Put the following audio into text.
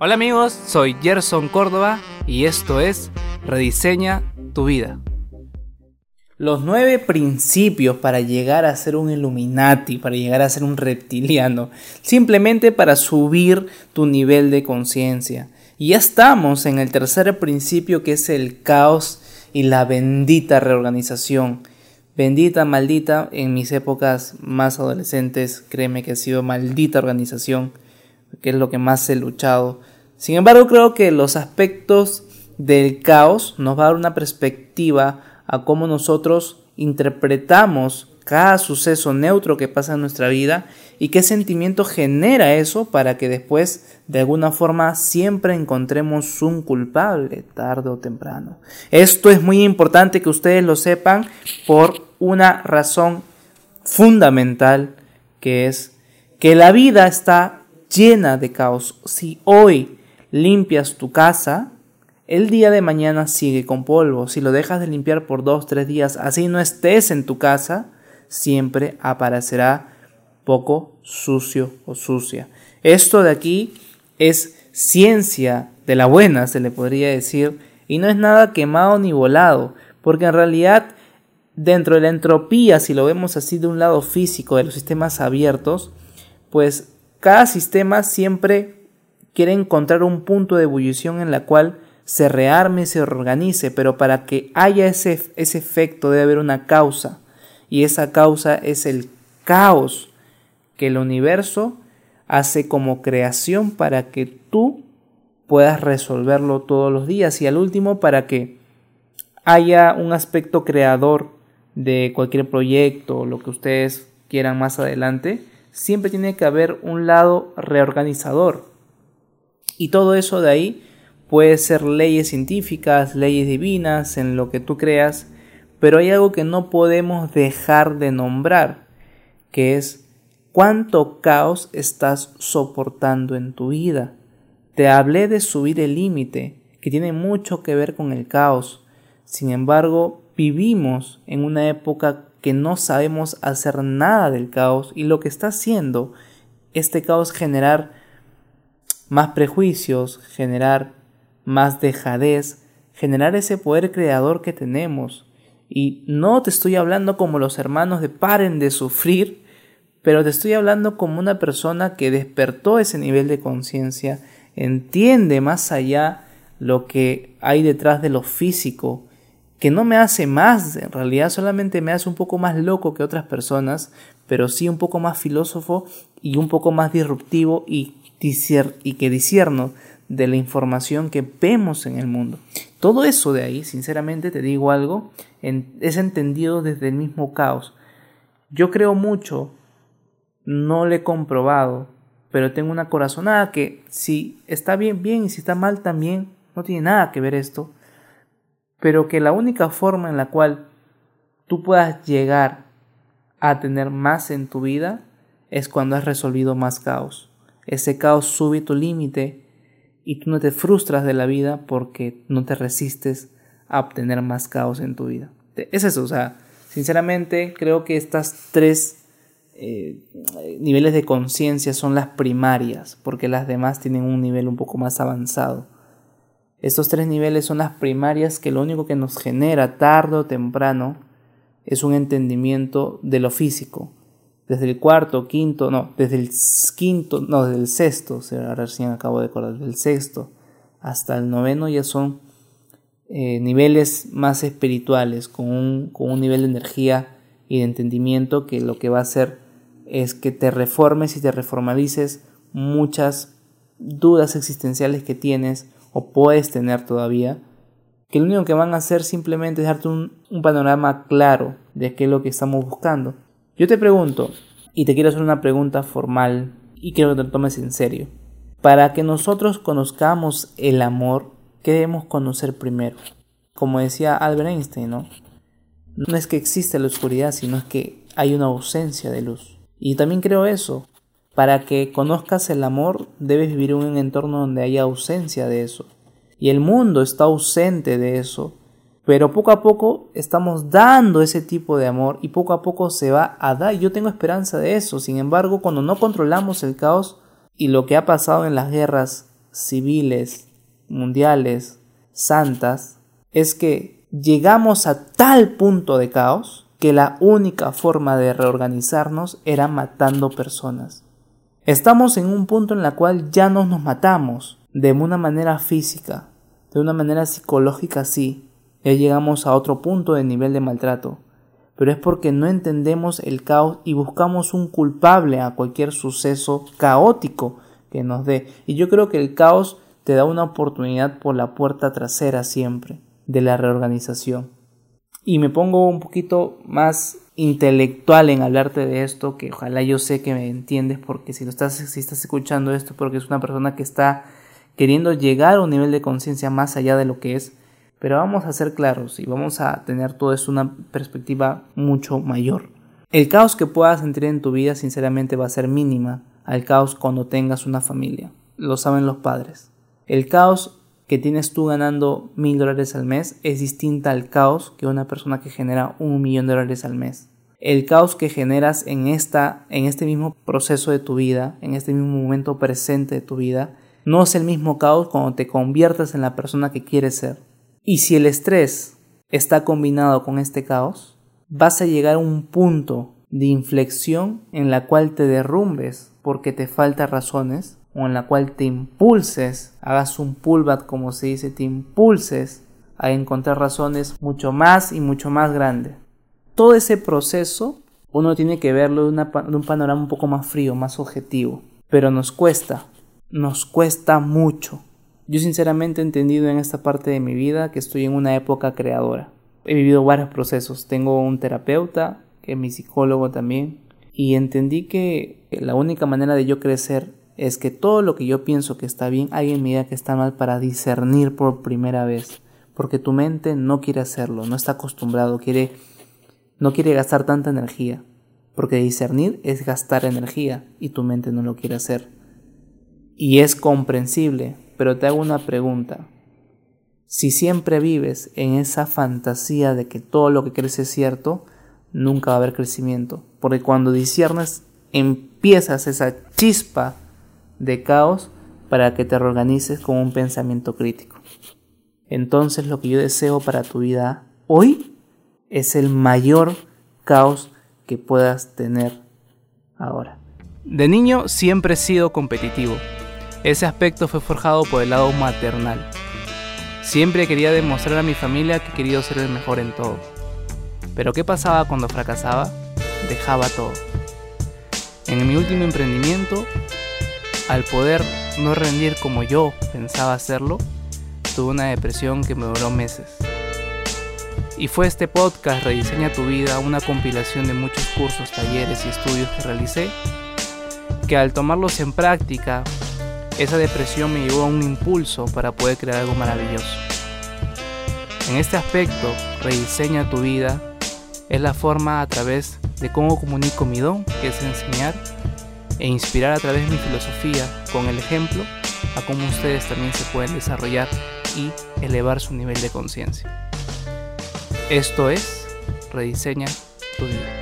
Hola amigos, soy Gerson Córdoba y esto es Rediseña tu vida. Los nueve principios para llegar a ser un Illuminati, para llegar a ser un reptiliano, simplemente para subir tu nivel de conciencia. Y ya estamos en el tercer principio que es el caos y la bendita reorganización. Bendita, maldita, en mis épocas más adolescentes, créeme que ha sido maldita organización, que es lo que más he luchado. Sin embargo, creo que los aspectos del caos nos va a dar una perspectiva a cómo nosotros interpretamos cada suceso neutro que pasa en nuestra vida y qué sentimiento genera eso para que después de alguna forma siempre encontremos un culpable tarde o temprano. Esto es muy importante que ustedes lo sepan por una razón fundamental que es que la vida está llena de caos. Si hoy limpias tu casa, el día de mañana sigue con polvo. Si lo dejas de limpiar por dos, tres días, así no estés en tu casa, siempre aparecerá poco sucio o sucia. Esto de aquí es ciencia de la buena, se le podría decir, y no es nada quemado ni volado, porque en realidad dentro de la entropía, si lo vemos así de un lado físico de los sistemas abiertos, pues cada sistema siempre quiere encontrar un punto de ebullición en la cual se rearme, se organice, pero para que haya ese, ese efecto debe haber una causa, y esa causa es el caos que el universo hace como creación para que tú puedas resolverlo todos los días y al último para que haya un aspecto creador de cualquier proyecto, lo que ustedes quieran más adelante, siempre tiene que haber un lado reorganizador. Y todo eso de ahí Puede ser leyes científicas, leyes divinas, en lo que tú creas, pero hay algo que no podemos dejar de nombrar, que es cuánto caos estás soportando en tu vida. Te hablé de subir el límite, que tiene mucho que ver con el caos. Sin embargo, vivimos en una época que no sabemos hacer nada del caos y lo que está haciendo este caos generar más prejuicios, generar más dejadez, generar ese poder creador que tenemos. Y no te estoy hablando como los hermanos de paren de sufrir, pero te estoy hablando como una persona que despertó ese nivel de conciencia, entiende más allá lo que hay detrás de lo físico, que no me hace más, en realidad solamente me hace un poco más loco que otras personas, pero sí un poco más filósofo y un poco más disruptivo y, y que disierno de la información que vemos en el mundo. Todo eso de ahí, sinceramente te digo algo, es entendido desde el mismo caos. Yo creo mucho, no le he comprobado, pero tengo una corazonada que si está bien, bien, y si está mal también, no tiene nada que ver esto, pero que la única forma en la cual tú puedas llegar a tener más en tu vida es cuando has resolvido más caos. Ese caos sube tu límite y tú no te frustras de la vida porque no te resistes a obtener más caos en tu vida. Es eso, o sea, sinceramente creo que estas tres eh, niveles de conciencia son las primarias, porque las demás tienen un nivel un poco más avanzado. Estos tres niveles son las primarias que lo único que nos genera tarde o temprano es un entendimiento de lo físico, desde el cuarto, quinto, no, desde el quinto, no, desde el sexto, ahora recién acabo de acordar, desde el sexto hasta el noveno ya son eh, niveles más espirituales, con un, con un nivel de energía y de entendimiento que lo que va a hacer es que te reformes y te reformalices muchas dudas existenciales que tienes o puedes tener todavía, que lo único que van a hacer simplemente es darte un, un panorama claro de qué es lo que estamos buscando. Yo te pregunto, y te quiero hacer una pregunta formal y quiero que te lo tomes en serio. Para que nosotros conozcamos el amor, ¿qué debemos conocer primero? Como decía Albert Einstein, ¿no? No es que exista la oscuridad, sino es que hay una ausencia de luz. Y también creo eso. Para que conozcas el amor, debes vivir en un entorno donde haya ausencia de eso. Y el mundo está ausente de eso. Pero poco a poco estamos dando ese tipo de amor y poco a poco se va a dar. Yo tengo esperanza de eso. Sin embargo, cuando no controlamos el caos y lo que ha pasado en las guerras civiles, mundiales, santas, es que llegamos a tal punto de caos que la única forma de reorganizarnos era matando personas. Estamos en un punto en el cual ya no nos matamos de una manera física, de una manera psicológica sí, llegamos a otro punto de nivel de maltrato, pero es porque no entendemos el caos y buscamos un culpable a cualquier suceso caótico que nos dé. Y yo creo que el caos te da una oportunidad por la puerta trasera siempre de la reorganización. Y me pongo un poquito más intelectual en hablarte de esto, que ojalá yo sé que me entiendes, porque si lo estás, si estás escuchando esto, porque es una persona que está queriendo llegar a un nivel de conciencia más allá de lo que es, pero vamos a ser claros y vamos a tener todo esto una perspectiva mucho mayor. El caos que puedas sentir en tu vida sinceramente va a ser mínima al caos cuando tengas una familia. Lo saben los padres. El caos que tienes tú ganando mil dólares al mes es distinta al caos que una persona que genera un millón de dólares al mes. El caos que generas en, esta, en este mismo proceso de tu vida, en este mismo momento presente de tu vida, no es el mismo caos cuando te conviertes en la persona que quieres ser. Y si el estrés está combinado con este caos, vas a llegar a un punto de inflexión en la cual te derrumbes porque te faltan razones o en la cual te impulses, hagas un pullback como se dice, te impulses a encontrar razones mucho más y mucho más grandes. Todo ese proceso uno tiene que verlo de, de un panorama un poco más frío, más objetivo, pero nos cuesta, nos cuesta mucho. Yo sinceramente he entendido en esta parte de mi vida que estoy en una época creadora. He vivido varios procesos. Tengo un terapeuta, que es mi psicólogo también, y entendí que la única manera de yo crecer es que todo lo que yo pienso que está bien, alguien me diga que está mal para discernir por primera vez. Porque tu mente no quiere hacerlo, no está acostumbrado, quiere, no quiere gastar tanta energía. Porque discernir es gastar energía y tu mente no lo quiere hacer. Y es comprensible, pero te hago una pregunta. Si siempre vives en esa fantasía de que todo lo que crees es cierto, nunca va a haber crecimiento. Porque cuando disiernes, empiezas esa chispa de caos para que te reorganices con un pensamiento crítico. Entonces lo que yo deseo para tu vida hoy es el mayor caos que puedas tener ahora. De niño siempre he sido competitivo ese aspecto fue forjado por el lado maternal. Siempre quería demostrar a mi familia que quería ser el mejor en todo. Pero ¿qué pasaba cuando fracasaba? Dejaba todo. En mi último emprendimiento, al poder no rendir como yo pensaba hacerlo, tuve una depresión que me duró meses. Y fue este podcast Rediseña tu vida, una compilación de muchos cursos, talleres y estudios que realicé, que al tomarlos en práctica esa depresión me llevó a un impulso para poder crear algo maravilloso. En este aspecto, rediseña tu vida es la forma a través de cómo comunico mi don, que es enseñar, e inspirar a través de mi filosofía con el ejemplo a cómo ustedes también se pueden desarrollar y elevar su nivel de conciencia. Esto es Rediseña tu vida.